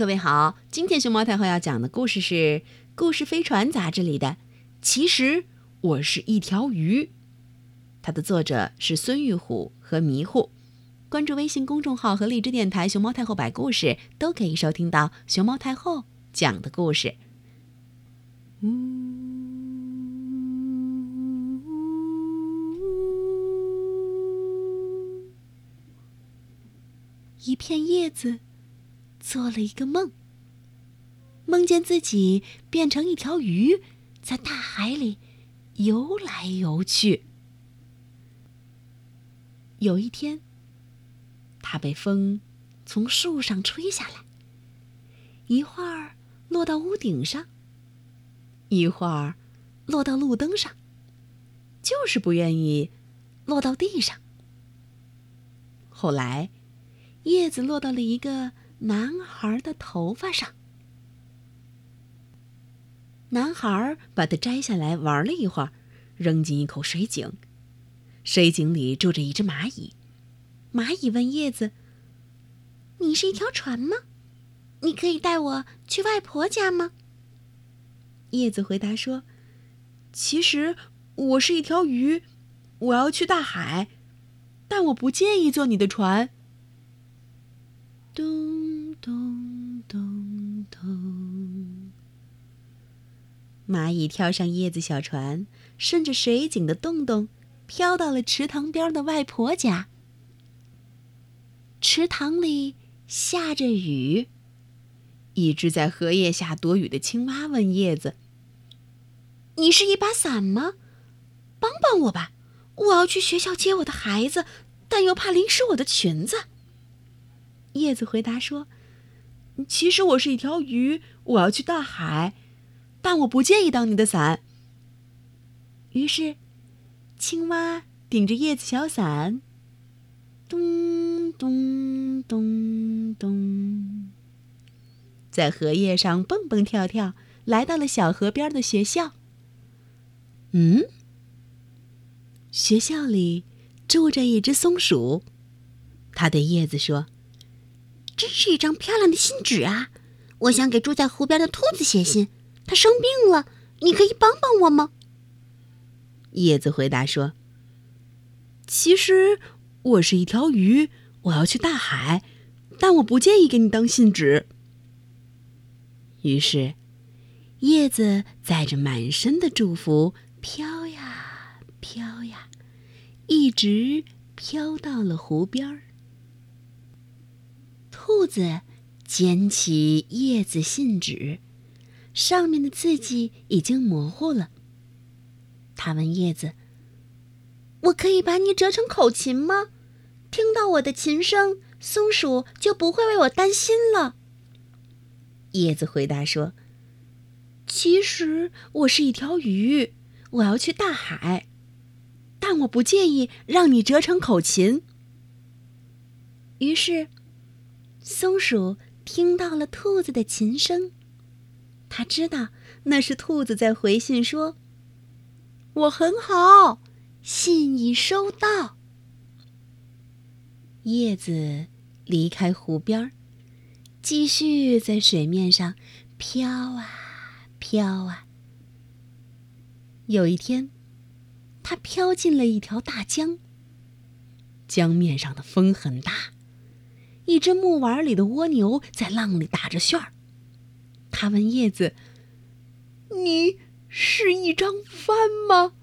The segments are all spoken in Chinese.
各位好，今天熊猫太后要讲的故事是《故事飞船》杂志里的。其实我是一条鱼，它的作者是孙玉虎和迷糊。关注微信公众号和荔枝电台“熊猫太后摆故事”，都可以收听到熊猫太后讲的故事。一片叶子。做了一个梦，梦见自己变成一条鱼，在大海里游来游去。有一天，它被风从树上吹下来，一会儿落到屋顶上，一会儿落到路灯上，就是不愿意落到地上。后来，叶子落到了一个。男孩的头发上，男孩把它摘下来玩了一会儿，扔进一口水井。水井里住着一只蚂蚁。蚂蚁问叶子：“你是一条船吗？你可以带我去外婆家吗？”叶子回答说：“其实我是一条鱼，我要去大海，但我不介意坐你的船。”咚咚咚！蚂蚁跳上叶子小船，顺着水井的洞洞，飘到了池塘边的外婆家。池塘里下着雨，一只在荷叶下躲雨的青蛙问叶子：“你是一把伞吗？帮帮我吧，我要去学校接我的孩子，但又怕淋湿我的裙子。”叶子回答说。其实我是一条鱼，我要去大海，但我不介意当你的伞。于是，青蛙顶着叶子小伞，咚咚咚咚，在荷叶上蹦蹦跳跳，来到了小河边的学校。嗯，学校里住着一只松鼠，它对叶子说。真是一张漂亮的信纸啊！我想给住在湖边的兔子写信，它生病了，你可以帮帮我吗？叶子回答说：“其实我是一条鱼，我要去大海，但我不介意给你当信纸。”于是，叶子载着满身的祝福飘呀飘呀，一直飘到了湖边儿。兔子捡起叶子信纸，上面的字迹已经模糊了。他问叶子：“我可以把你折成口琴吗？听到我的琴声，松鼠就不会为我担心了。”叶子回答说：“其实我是一条鱼，我要去大海，但我不介意让你折成口琴。”于是。松鼠听到了兔子的琴声，他知道那是兔子在回信说：“我很好，信已收到。”叶子离开湖边，继续在水面上飘啊飘啊。有一天，它飘进了一条大江，江面上的风很大。一只木碗里的蜗牛在浪里打着旋儿，他问叶子：“你是一张帆吗？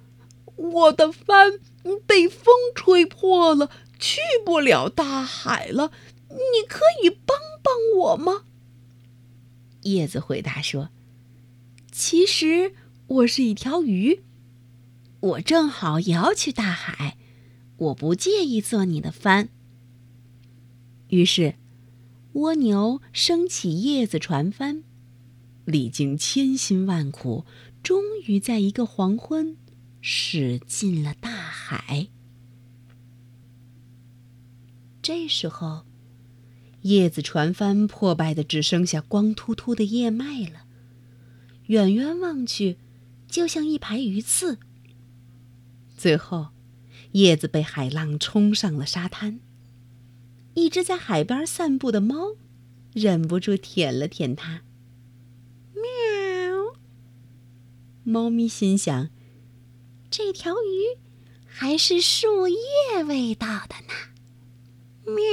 我的帆被风吹破了，去不了大海了。你可以帮帮我吗？”叶子回答说：“其实我是一条鱼，我正好也要去大海，我不介意做你的帆。”于是，蜗牛升起叶子船帆，历经千辛万苦，终于在一个黄昏驶进了大海。这时候，叶子船帆破败的只剩下光秃秃的叶脉了，远远望去，就像一排鱼刺。最后，叶子被海浪冲上了沙滩。一只在海边散步的猫，忍不住舔了舔它。喵！猫咪心想：这条鱼还是树叶味道的呢。喵！